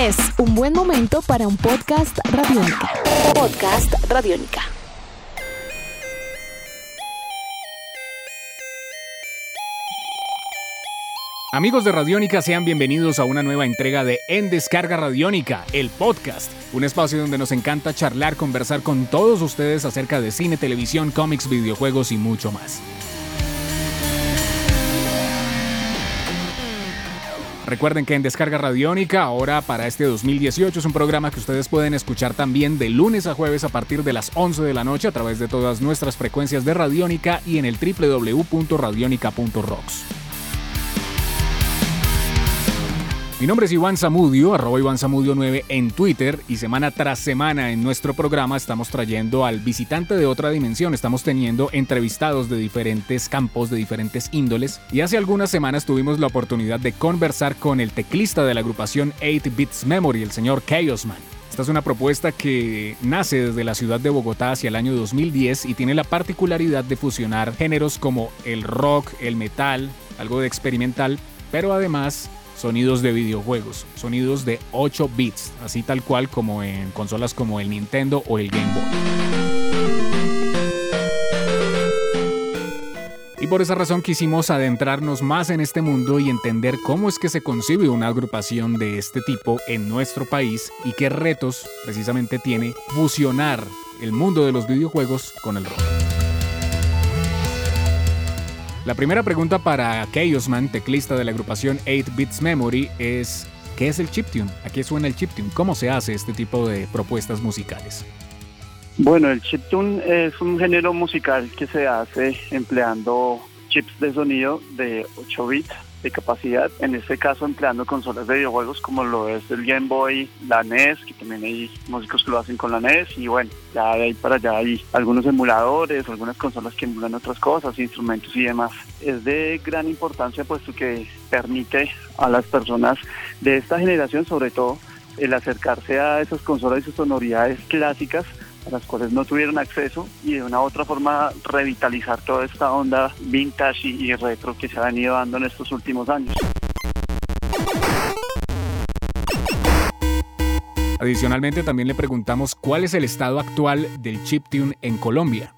Es un buen momento para un podcast radiónica. Podcast radiónica. Amigos de Radiónica, sean bienvenidos a una nueva entrega de En Descarga Radiónica, el podcast, un espacio donde nos encanta charlar, conversar con todos ustedes acerca de cine, televisión, cómics, videojuegos y mucho más. Recuerden que en Descarga Radiónica, ahora para este 2018, es un programa que ustedes pueden escuchar también de lunes a jueves a partir de las 11 de la noche a través de todas nuestras frecuencias de Radiónica y en el www.radionica.rocks. Mi nombre es Iván Zamudio, arroba Iván Zamudio 9 en Twitter y semana tras semana en nuestro programa estamos trayendo al visitante de otra dimensión, estamos teniendo entrevistados de diferentes campos, de diferentes índoles y hace algunas semanas tuvimos la oportunidad de conversar con el teclista de la agrupación 8 Bits Memory, el señor Chaosman. Esta es una propuesta que nace desde la ciudad de Bogotá hacia el año 2010 y tiene la particularidad de fusionar géneros como el rock, el metal, algo de experimental, pero además sonidos de videojuegos, sonidos de 8 bits, así tal cual como en consolas como el Nintendo o el Game Boy. Y por esa razón quisimos adentrarnos más en este mundo y entender cómo es que se concibe una agrupación de este tipo en nuestro país y qué retos precisamente tiene fusionar el mundo de los videojuegos con el rock. La primera pregunta para Chaosman, teclista de la agrupación 8 Bits Memory, es ¿qué es el chiptune? ¿A qué suena el chiptune? ¿Cómo se hace este tipo de propuestas musicales? Bueno, el chiptune es un género musical que se hace empleando chips de sonido de 8 bits de capacidad, en este caso empleando consolas de videojuegos como lo es el Game Boy, la NES, que también hay músicos que lo hacen con la NES y bueno, ya de ahí para allá hay algunos emuladores, algunas consolas que emulan otras cosas, instrumentos y demás. Es de gran importancia puesto que permite a las personas de esta generación sobre todo el acercarse a esas consolas y sus sonoridades clásicas a las cuales no tuvieron acceso y de una u otra forma revitalizar toda esta onda vintage y, retro que se ha venido dando en estos últimos años. Adicionalmente también le preguntamos cuál es el estado actual del chiptune en Colombia.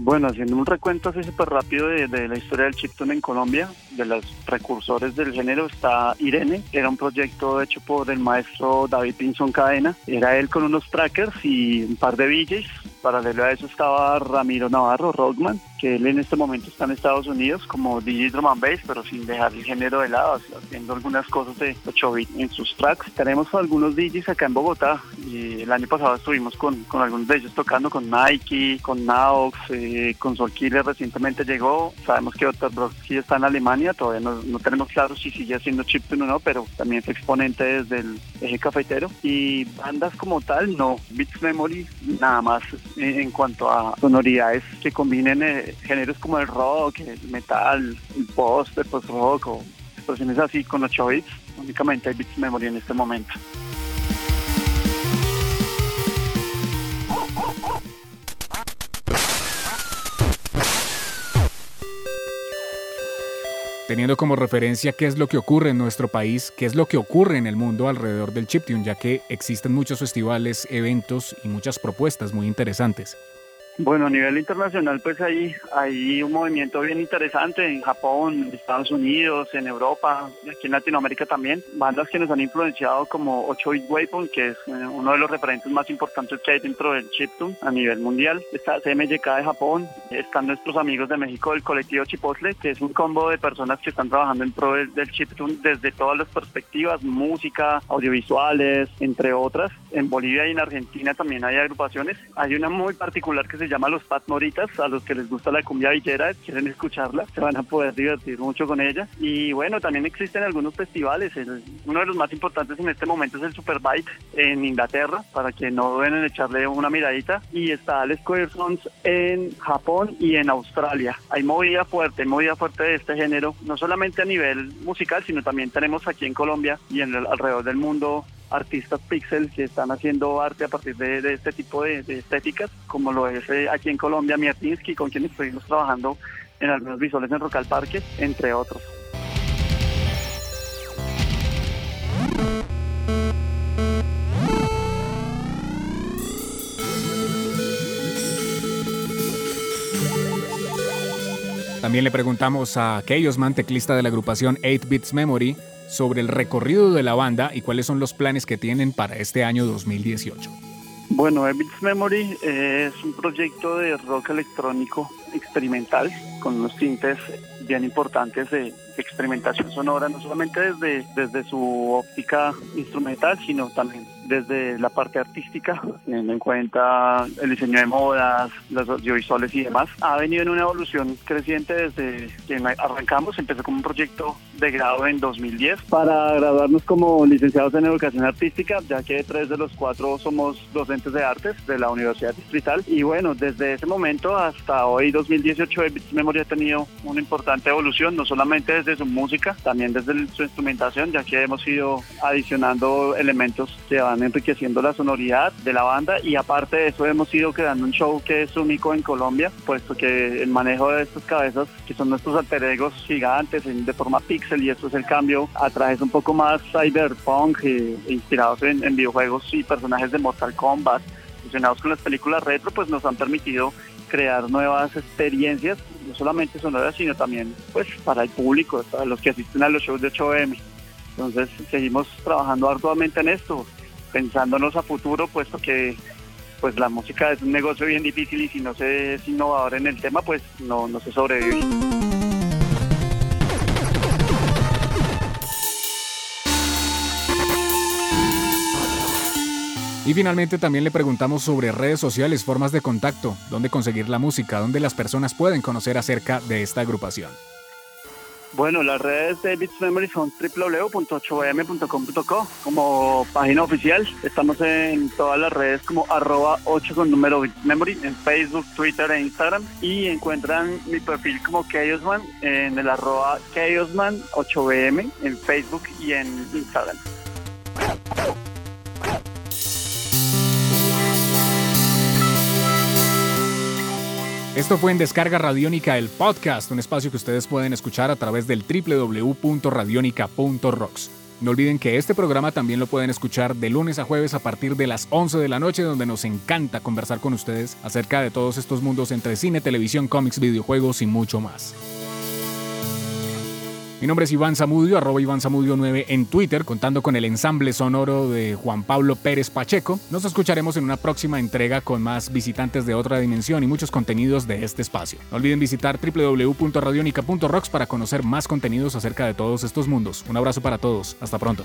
Bueno, haciendo un recuento así súper rápido de, la historia del chiptune en Colombia, de los precursores del género está Irene, era un proyecto hecho por el maestro David Pinson Cadena, era él con unos trackers y un par de DJs, paralelo a eso estaba Ramiro Navarro, Rockman, que él en este momento está en Estados Unidos como DJ drum and bass, pero sin dejar el género de lado, haciendo algunas cosas de 8 bit en sus tracks. Tenemos algunos DJs acá en Bogotá y el año pasado estuvimos con, con algunos de ellos tocando con Nike, con Naux, eh, con Soul Killer recientemente llegó. Sabemos que. Brodsky está en Alemania, todavía no, no, tenemos claro si sigue haciendo chiptune o no, pero también es exponente desde el eje cafetero. Y bandas como tal, no. Beats Memory, nada más en cuanto a sonoridades que combinen eh, géneros como el rock, el metal, el post, el post-rock o expresiones así con 8 bits. Únicamente hay Beats Memory en este momento. teniendo como referencia qué es lo que ocurre en nuestro país, qué es lo que ocurre en el mundo alrededor del chiptune, ya que existen muchos festivales, eventos y muchas propuestas muy interesantes. Bueno, a nivel internacional, pues hay, hay un movimiento bien interesante en Japón, en Estados Unidos, en Europa, aquí en Latinoamérica también. Bandas que nos han influenciado como 8-Bit Weapon, que es eh, uno de los referentes más importantes que hay dentro del chiptune a nivel mundial. Está CMYK de Japón, están nuestros amigos de México del colectivo Chipotle, que es un combo de personas que están trabajando en pro del chiptune desde todas las perspectivas, música, audiovisuales, entre otras. En Bolivia y en Argentina también hay agrupaciones. Hay una muy particular que se llama Los Pat Moritas, a los que les gusta la cumbia villera, quieren escucharla, se van a poder divertir mucho con ella. Y bueno, también existen algunos festivales, el, uno de los más importantes en este momento es el Superbike en Inglaterra, para que no duden en echarle una miradita, y está el Square Sons en Japón y en Australia. Hay movida fuerte, movida fuerte de este género, no solamente a nivel musical, sino también tenemos aquí en Colombia y en el, alrededor del mundo artistas pixel que están haciendo arte a partir de, de este tipo de, estéticas, como lo es eh, aquí en Colombia Miatinsky, con quien estuvimos trabajando en algunos visuales en Rocal Parque, entre otros. También le preguntamos a aquellos manteclista de la agrupación 8 Bits Memory sobre el recorrido de la banda y cuáles son los planes que tienen para este año 2018. Bueno, Bits Memory es un proyecto de rock electrónico experimental con unos tintes bien importantes de experimentación sonora, no solamente desde, desde su óptica instrumental, sino también desde la parte artística, teniendo en cuenta el diseño de modas, los audiovisuales y demás. Ha venido en una evolución creciente desde que arrancamos, empezó como un proyecto de grado en 2010 para graduarnos como licenciados en educación artística, ya que tres de los cuatro somos docentes de artes de la Universidad Distrital. Y bueno, desde ese momento hasta hoy 2018, Beats Memory ha tenido una importante evolución, no solamente desde su música, también desde su instrumentación, ya que hemos ido adicionando elementos que van enriqueciendo la sonoridad de la banda. Y aparte de eso hemos ido creando un show que es único en Colombia, puesto que el manejo de estas cabezas, que son nuestros alter egos gigantes de forma pixel y esto es el cambio a trajes un poco más cyberpunk e, inspirados en, en videojuegos y personajes de Mortal Kombat, fusionados con las películas retro, pues nos han permitido crear nuevas experiencias, no solamente sonoras, sino también pues para el público, para los que asisten a los shows de 8M. Entonces seguimos trabajando arduamente en esto, pensándonos a futuro, puesto que pues la música es un negocio bien difícil y si no se es innovador en el tema, pues no, no se sobrevive. Y finalmente también le preguntamos sobre redes sociales, formas de contacto, dónde conseguir la música, dónde las personas pueden conocer acerca de esta agrupación. Bueno, las redes de Beats Memory son www.8m.com.co como página oficial. Estamos en todas las redes como arroba 8 con número Beats Memory en Facebook, Twitter e Instagram. Y encuentran mi perfil como Chaosman en el arroba Chaosman 8bm en Facebook y en Instagram. Esto fue en Descarga Radiónica, el podcast, un espacio que ustedes pueden escuchar a través del www.radionica.rocks. No olviden que este programa también lo pueden escuchar de lunes a jueves a partir de las 11 de la noche, donde nos encanta conversar con ustedes acerca de todos estos mundos entre cine, televisión, cómics, videojuegos y mucho más. Mi nombre es Iván Zamudio, arroba Iván Zamudio 9 en Twitter, contando con el ensamble sonoro de Juan Pablo Pérez Pacheco. Nos escucharemos en una próxima entrega con más visitantes de otra dimensión y muchos contenidos de este espacio. No olviden visitar www.radionica.rocks para conocer más contenidos acerca de todos estos mundos. Un abrazo para todos. Hasta pronto.